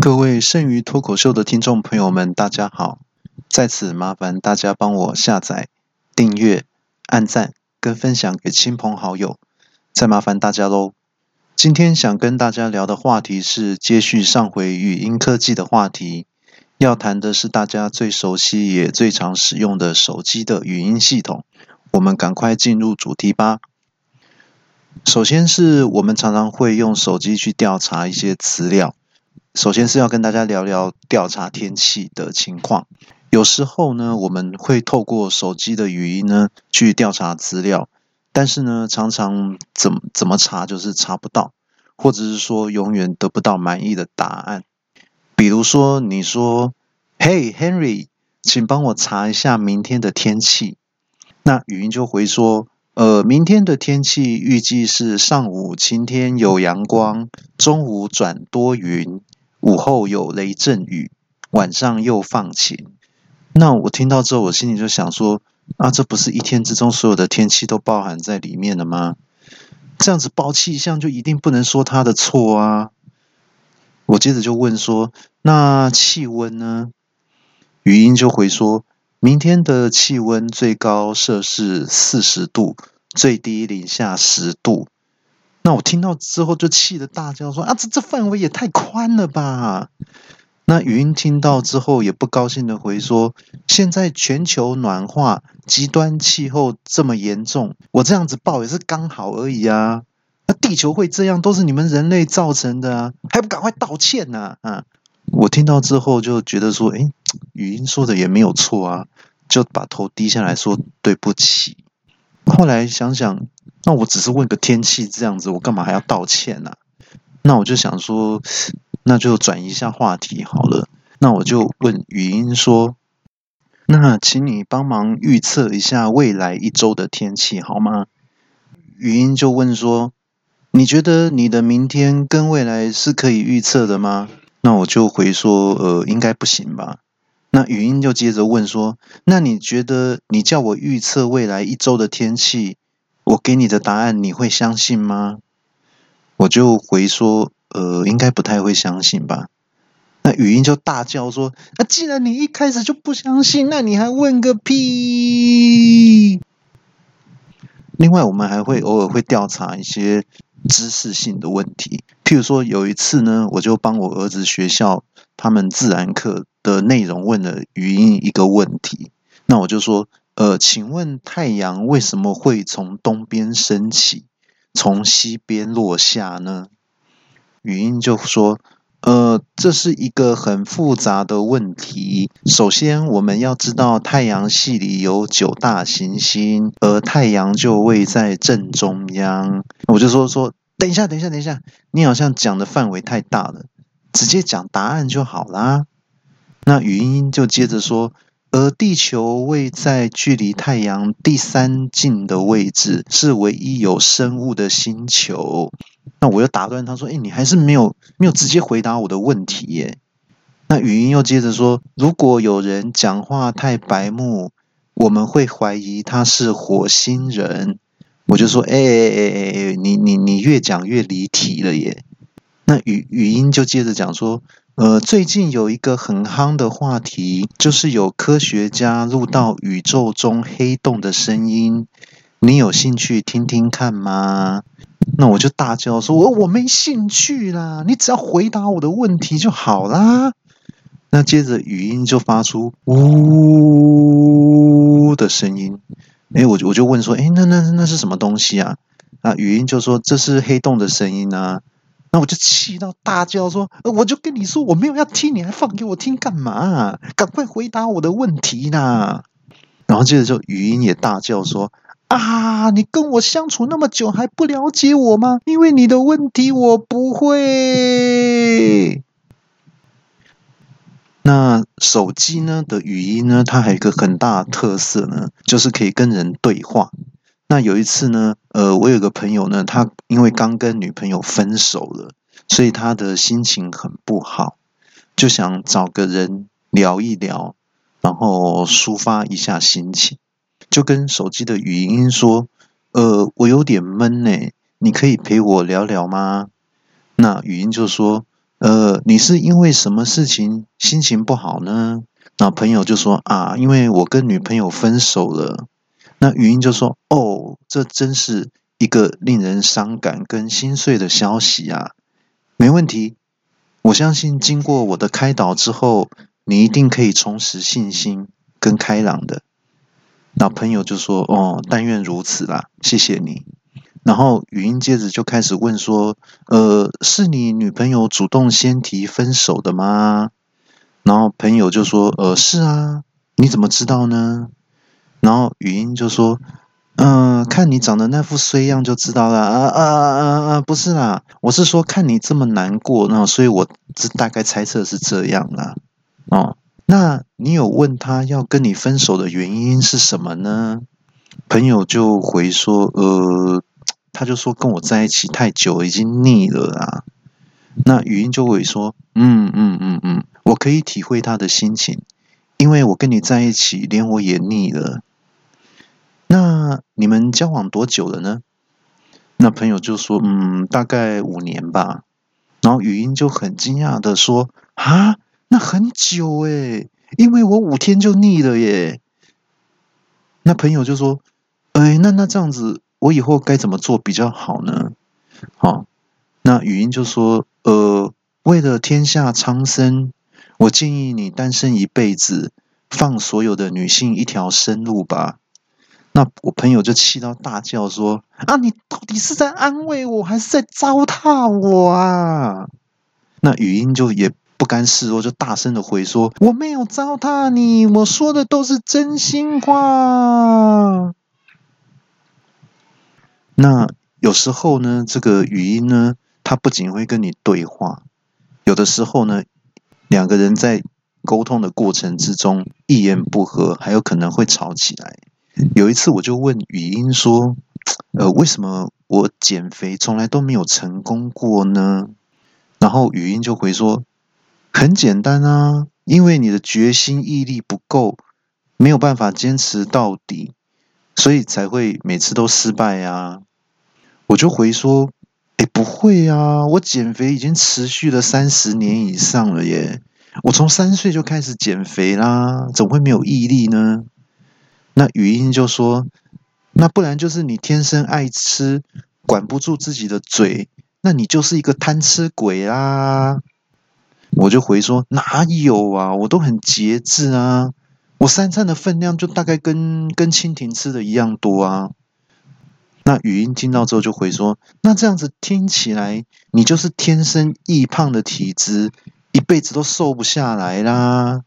各位剩余脱口秀的听众朋友们，大家好！在此麻烦大家帮我下载、订阅、按赞跟分享给亲朋好友，再麻烦大家喽。今天想跟大家聊的话题是接续上回语音科技的话题，要谈的是大家最熟悉也最常使用的手机的语音系统。我们赶快进入主题吧。首先是我们常常会用手机去调查一些资料。首先是要跟大家聊聊调查天气的情况。有时候呢，我们会透过手机的语音呢去调查资料，但是呢，常常怎么怎么查就是查不到，或者是说永远得不到满意的答案。比如说，你说：“Hey Henry，请帮我查一下明天的天气。”那语音就回说：“呃，明天的天气预计是上午晴天有阳光，中午转多云。”午后有雷阵雨，晚上又放晴。那我听到之后，我心里就想说：啊，这不是一天之中所有的天气都包含在里面了吗？这样子报气象就一定不能说他的错啊！我接着就问说：那气温呢？语音就回说：明天的气温最高摄氏四十度，最低零下十度。那我听到之后就气得大叫说：“啊，这这范围也太宽了吧！”那语音听到之后也不高兴的回说：“现在全球暖化，极端气候这么严重，我这样子报也是刚好而已啊！那地球会这样，都是你们人类造成的啊，还不赶快道歉呢？”啊！我听到之后就觉得说：“哎，语音说的也没有错啊！”就把头低下来说：“对不起。”后来想想。那我只是问个天气这样子，我干嘛还要道歉呢？那我就想说，那就转移一下话题好了。那我就问语音说：“那请你帮忙预测一下未来一周的天气好吗？”语音就问说：“你觉得你的明天跟未来是可以预测的吗？”那我就回说：“呃，应该不行吧。”那语音就接着问说：“那你觉得你叫我预测未来一周的天气？”我给你的答案你会相信吗？我就回说，呃，应该不太会相信吧。那语音就大叫说：“那既然你一开始就不相信，那你还问个屁！”另外，我们还会偶尔会调查一些知识性的问题，譬如说有一次呢，我就帮我儿子学校他们自然课的内容问了语音一个问题，那我就说。呃，请问太阳为什么会从东边升起，从西边落下呢？语音就说：“呃，这是一个很复杂的问题。首先，我们要知道太阳系里有九大行星，而太阳就位在正中央。”我就说说，等一下，等一下，等一下，你好像讲的范围太大了，直接讲答案就好啦。那语音就接着说。而地球位在距离太阳第三近的位置，是唯一有生物的星球。那我又打断他说：“哎，你还是没有没有直接回答我的问题耶。”那语音又接着说：“如果有人讲话太白目，我们会怀疑他是火星人。”我就说：“哎哎哎哎哎，你你你越讲越离题了耶。”那语语音就接着讲说。呃，最近有一个很夯的话题，就是有科学家录到宇宙中黑洞的声音，你有兴趣听听看吗？那我就大叫说：“我我没兴趣啦，你只要回答我的问题就好啦。”那接着语音就发出呜的声音，哎，我我就问说：“哎，那那那是什么东西啊？”啊，语音就说：“这是黑洞的声音啊。”那我就气到大叫说：“我就跟你说我没有要听，你还放给我听干嘛？赶快回答我的问题呐！”然后接着就语音也大叫说：“啊，你跟我相处那么久还不了解我吗？因为你的问题我不会。”那手机呢的语音呢，它还有一个很大的特色呢，就是可以跟人对话。那有一次呢，呃，我有个朋友呢，他因为刚跟女朋友分手了，所以他的心情很不好，就想找个人聊一聊，然后抒发一下心情，就跟手机的语音说：“呃，我有点闷呢，你可以陪我聊聊吗？”那语音就说：“呃，你是因为什么事情心情不好呢？那朋友就说啊，因为我跟女朋友分手了。那语音就说哦，这真是一个令人伤感跟心碎的消息啊。没问题，我相信经过我的开导之后，你一定可以重拾信心跟开朗的。那朋友就说哦，但愿如此啦，谢谢你。然后语音接着就开始问说，呃，是你女朋友主动先提分手的吗？然后朋友就说：“呃，是啊，你怎么知道呢？”然后语音就说：“嗯，看你长得那副衰样就知道了。”啊啊啊啊！不是啦，我是说看你这么难过，那所以我这大概猜测是这样啦。哦，那你有问他要跟你分手的原因是什么呢？朋友就回说：“呃，他就说跟我在一起太久，已经腻了啦。”那语音就会说：“嗯嗯嗯嗯。”我可以体会他的心情，因为我跟你在一起，连我也腻了。那你们交往多久了呢？那朋友就说：“嗯，大概五年吧。”然后语音就很惊讶的说：“啊，那很久诶，因为我五天就腻了耶。”那朋友就说：“哎，那那这样子，我以后该怎么做比较好呢？”好，那语音就说：“呃，为了天下苍生。”我建议你单身一辈子，放所有的女性一条生路吧。那我朋友就气到大叫说：“啊，你到底是在安慰我，还是在糟蹋我啊？”那语音就也不甘示弱，就大声的回说：“我没有糟蹋你，我说的都是真心话。”那有时候呢，这个语音呢，它不仅会跟你对话，有的时候呢。两个人在沟通的过程之中一言不合，还有可能会吵起来。有一次，我就问语音说：“呃，为什么我减肥从来都没有成功过呢？”然后语音就回说：“很简单啊，因为你的决心毅力不够，没有办法坚持到底，所以才会每次都失败呀。”我就回说。哎，不会啊！我减肥已经持续了三十年以上了耶。我从三岁就开始减肥啦，怎么会没有毅力呢？那语音就说：“那不然就是你天生爱吃，管不住自己的嘴，那你就是一个贪吃鬼啦。”我就回说：“哪有啊？我都很节制啊，我三餐的分量就大概跟跟蜻蜓吃的一样多啊。”那语音听到之后就回说：“那这样子听起来，你就是天生易胖的体质，一辈子都瘦不下来啦。”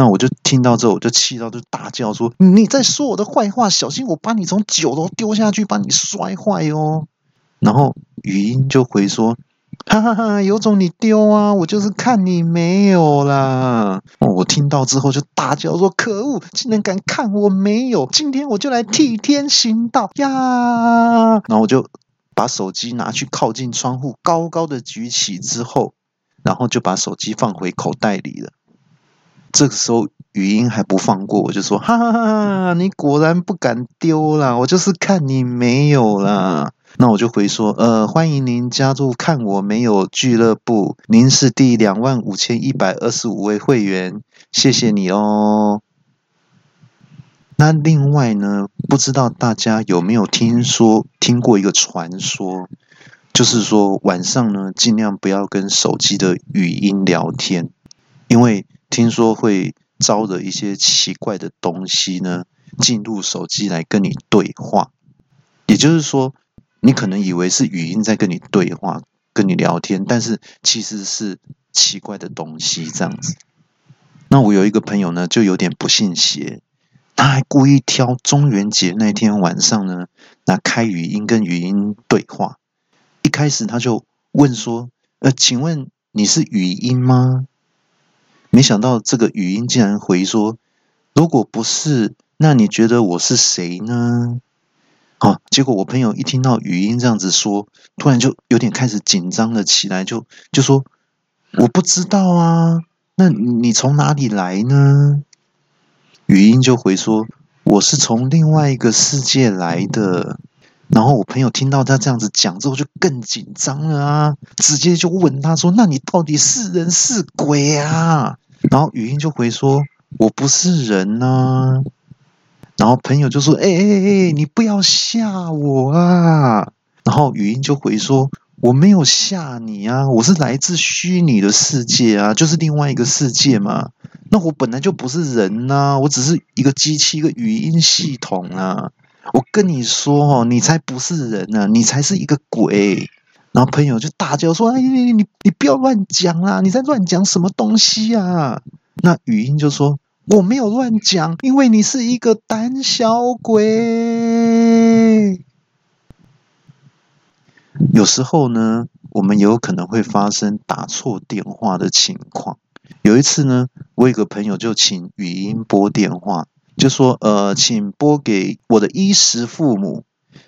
那我就听到之后，我就气到就大叫说：“你在说我的坏话，小心我把你从九楼丢下去，把你摔坏哦！”然后语音就回说。哈哈哈！有种你丢啊！我就是看你没有啦。哦，我听到之后就大叫说：“可恶！竟然敢看我没有！今天我就来替天行道呀！”然后我就把手机拿去靠近窗户，高高的举起之后，然后就把手机放回口袋里了。这个时候语音还不放过，我就说：“哈哈哈！哈你果然不敢丢啦！我就是看你没有啦。”那我就回说，呃，欢迎您加入看我没有俱乐部，您是第两万五千一百二十五位会员，谢谢你哦。那另外呢，不知道大家有没有听说听过一个传说，就是说晚上呢，尽量不要跟手机的语音聊天，因为听说会招惹一些奇怪的东西呢进入手机来跟你对话，也就是说。你可能以为是语音在跟你对话、跟你聊天，但是其实是奇怪的东西这样子。那我有一个朋友呢，就有点不信邪，他还故意挑中元节那天晚上呢，那开语音跟语音对话。一开始他就问说：“呃，请问你是语音吗？”没想到这个语音竟然回说：“如果不是，那你觉得我是谁呢？”好，结果我朋友一听到语音这样子说，突然就有点开始紧张了起来，就就说：“我不知道啊，那你从哪里来呢？”语音就回说：“我是从另外一个世界来的。”然后我朋友听到他这样子讲之后，就更紧张了啊，直接就问他说：“那你到底是人是鬼啊？”然后语音就回说：“我不是人呐。”然后朋友就说：“哎哎哎，你不要吓我啊！”然后语音就回说：“我没有吓你啊，我是来自虚拟的世界啊，就是另外一个世界嘛。那我本来就不是人呐，我只是一个机器，一个语音系统啊。我跟你说哦，你才不是人呢，你才是一个鬼。”然后朋友就大叫说：“哎，你你你不要乱讲啦！你在乱讲什么东西啊？”那语音就说。我没有乱讲，因为你是一个胆小鬼。有时候呢，我们有可能会发生打错电话的情况。有一次呢，我有个朋友就请语音拨电话，就说：“呃，请拨给我的衣食父母。”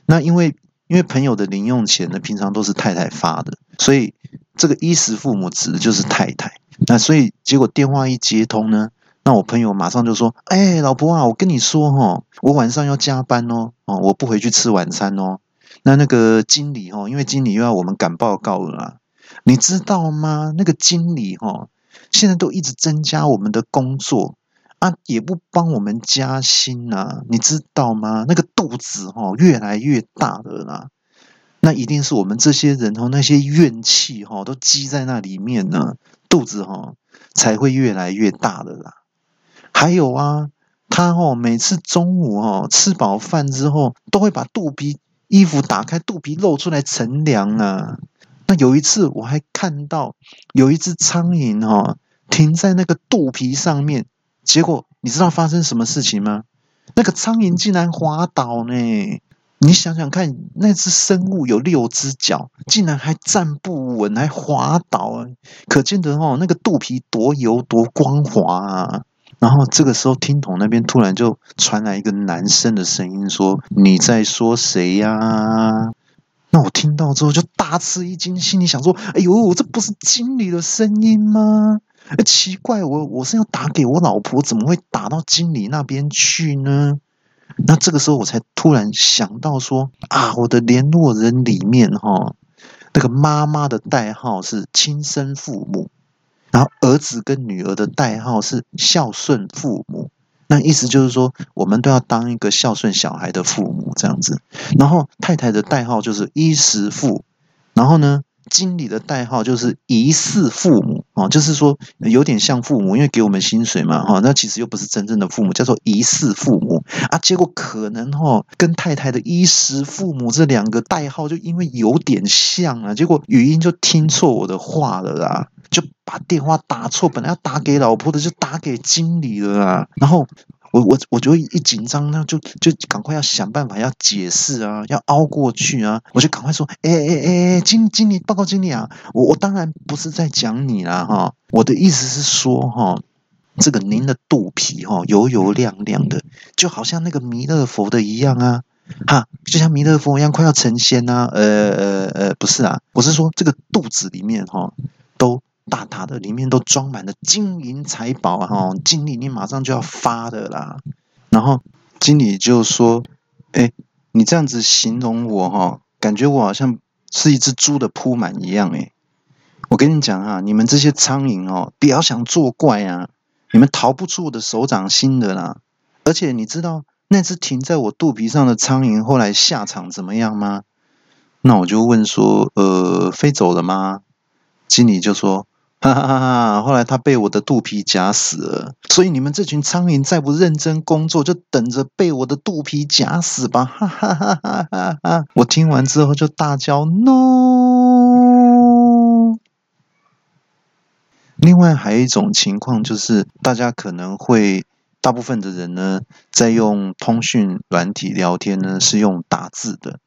那因为因为朋友的零用钱呢，平常都是太太发的，所以这个衣食父母指的就是太太。那所以结果电话一接通呢。那我朋友马上就说：“哎，老婆啊，我跟你说哈，我晚上要加班哦，哦，我不回去吃晚餐哦。那那个经理哦，因为经理又要我们赶报告了，你知道吗？那个经理哦，现在都一直增加我们的工作啊，也不帮我们加薪呐，你知道吗？那个肚子哈越来越大了啦，那一定是我们这些人哦，那些怨气哈都积在那里面呢，肚子哈才会越来越大的啦。”还有啊，他哦，每次中午哦吃饱饭之后，都会把肚皮衣服打开，肚皮露出来乘凉啊。那有一次我还看到有一只苍蝇哈停在那个肚皮上面，结果你知道发生什么事情吗？那个苍蝇竟然滑倒呢！你想想看，那只生物有六只脚，竟然还站不稳，还滑倒啊！可见得哦，那个肚皮多油多光滑啊！然后这个时候，听筒那边突然就传来一个男生的声音，说：“你在说谁呀？”那我听到之后就大吃一惊，心里想说：“哎呦，这不是经理的声音吗？奇怪，我我是要打给我老婆，怎么会打到经理那边去呢？”那这个时候我才突然想到说：“啊，我的联络人里面哈，那个妈妈的代号是亲生父母。”然后儿子跟女儿的代号是孝顺父母，那意思就是说，我们都要当一个孝顺小孩的父母这样子。然后太太的代号就是衣食父，然后呢，经理的代号就是疑似父母哦，就是说有点像父母，因为给我们薪水嘛哈，那其实又不是真正的父母，叫做疑似父母啊。结果可能哈，跟太太的衣食父母这两个代号就因为有点像啊，结果语音就听错我的话了啦。就把电话打错，本来要打给老婆的，就打给经理了啊。然后我我我就一紧张，那就就赶快要想办法要解释啊，要熬过去啊。我就赶快说，哎哎哎，经经理报告经理啊，我我当然不是在讲你啦哈，我的意思是说哈，这个您的肚皮哈油油亮亮的，就好像那个弥勒佛的一样啊，哈，就像弥勒佛一样快要成仙呐。呃呃呃，不是啊，我是说这个肚子里面哈都。大大的，里面都装满了金银财宝啊！哈，经理，你马上就要发的啦。然后经理就说：“哎，你这样子形容我哈，感觉我好像是一只猪的铺满一样。哎，我跟你讲啊，你们这些苍蝇哦，不要想作怪啊，你们逃不出我的手掌心的啦。而且你知道那只停在我肚皮上的苍蝇后来下场怎么样吗？那我就问说：呃，飞走了吗？经理就说。”哈哈哈！哈！后来他被我的肚皮夹死了，所以你们这群苍蝇再不认真工作，就等着被我的肚皮夹死吧！哈哈哈哈哈！哈！我听完之后就大叫 “no”。另外还有一种情况就是，大家可能会大部分的人呢，在用通讯软体聊天呢，是用打字的，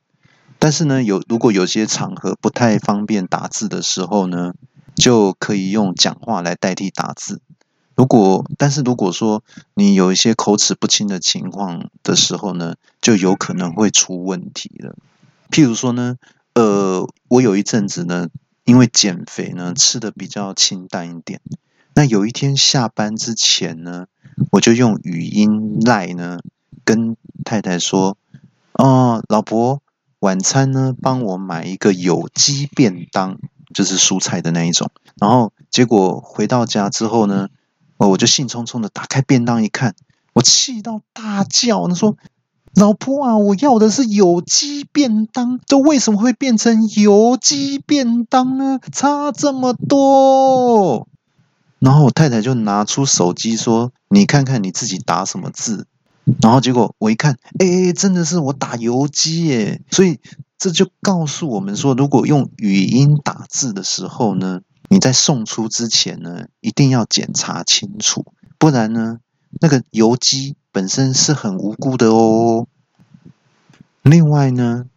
但是呢，有如果有些场合不太方便打字的时候呢。就可以用讲话来代替打字。如果，但是如果说你有一些口齿不清的情况的时候呢，就有可能会出问题了。譬如说呢，呃，我有一阵子呢，因为减肥呢，吃的比较清淡一点。那有一天下班之前呢，我就用语音赖呢跟太太说：“哦，老婆，晚餐呢帮我买一个有机便当，就是蔬菜的那一种。然后结果回到家之后呢，哦，我就兴冲冲的打开便当一看，我气到大叫，他说。老婆啊，我要的是有机便当，这为什么会变成油鸡便当呢？差这么多。然后我太太就拿出手机说：“你看看你自己打什么字。”然后结果我一看，哎，真的是我打油鸡耶！所以这就告诉我们说，如果用语音打字的时候呢，你在送出之前呢，一定要检查清楚，不然呢，那个油鸡。本身是很无辜的哦。另外呢，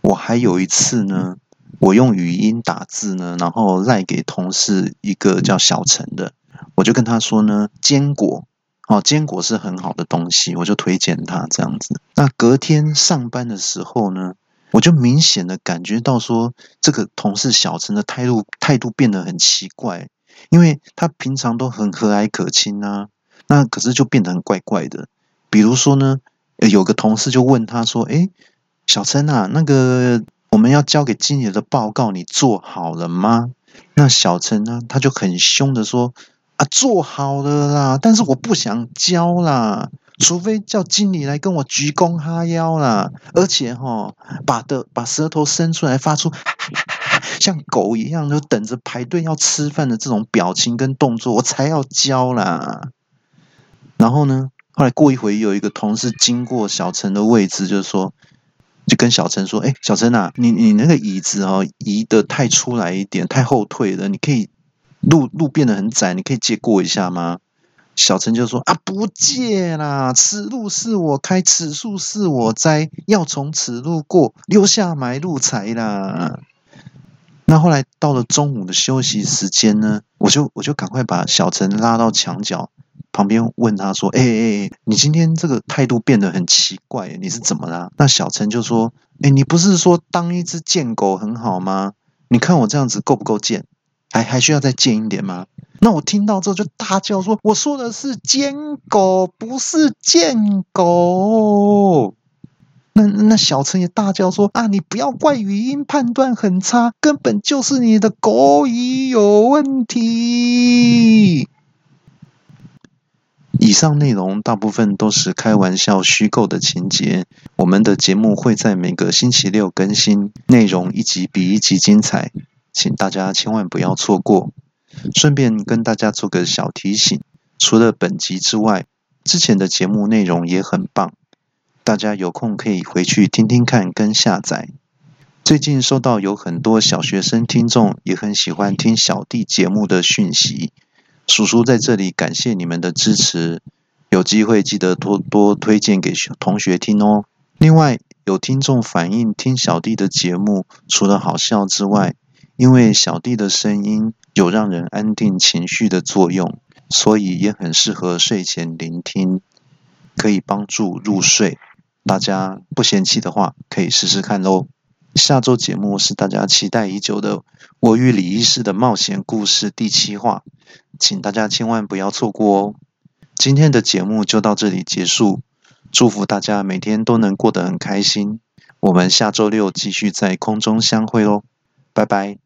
我还有一次呢，我用语音打字呢，然后赖给同事一个叫小陈的，我就跟他说呢，坚果哦，坚果是很好的东西，我就推荐他这样子。那隔天上班的时候呢，我就明显的感觉到说，这个同事小陈的态度态度变得很奇怪，因为他平常都很和蔼可亲啊，那可是就变得很怪怪的。比如说呢，有个同事就问他说：“哎，小陈啊，那个我们要交给经理的报告，你做好了吗？”那小陈呢，他就很凶的说：“啊，做好了啦，但是我不想交啦，除非叫经理来跟我鞠躬哈腰啦，而且哈，把的把舌头伸出来，发出 像狗一样，就等着排队要吃饭的这种表情跟动作，我才要交啦。”然后呢？后来过一会，有一个同事经过小陈的位置，就说，就跟小陈说：“哎，小陈啊，你你那个椅子哦，移的太出来一点，太后退了，你可以路路变得很窄，你可以借过一下吗？”小陈就说：“啊，不借啦，此路是我开，此树是我栽，要从此路过，留下买路财啦。”那后来到了中午的休息时间呢，我就我就赶快把小陈拉到墙角。旁边问他说：“哎哎哎，你今天这个态度变得很奇怪，你是怎么啦？”那小陈就说：“哎，你不是说当一只贱狗很好吗？你看我这样子够不够贱？还还需要再贱一点吗？”那我听到之后就大叫说：“我说的是贱狗，不是贱狗。”那那小陈也大叫说：“啊，你不要怪语音判断很差，根本就是你的狗语有问题。”以上内容大部分都是开玩笑、虚构的情节。我们的节目会在每个星期六更新，内容一集比一集精彩，请大家千万不要错过。顺便跟大家做个小提醒：除了本集之外，之前的节目内容也很棒，大家有空可以回去听听看跟下载。最近收到有很多小学生听众也很喜欢听小弟节目的讯息。叔叔在这里感谢你们的支持，有机会记得多多推荐给同学听哦。另外，有听众反映听小弟的节目，除了好笑之外，因为小弟的声音有让人安定情绪的作用，所以也很适合睡前聆听，可以帮助入睡。大家不嫌弃的话，可以试试看喽。下周节目是大家期待已久的《我与李医师的冒险故事》第七话，请大家千万不要错过哦！今天的节目就到这里结束，祝福大家每天都能过得很开心。我们下周六继续在空中相会哦，拜拜。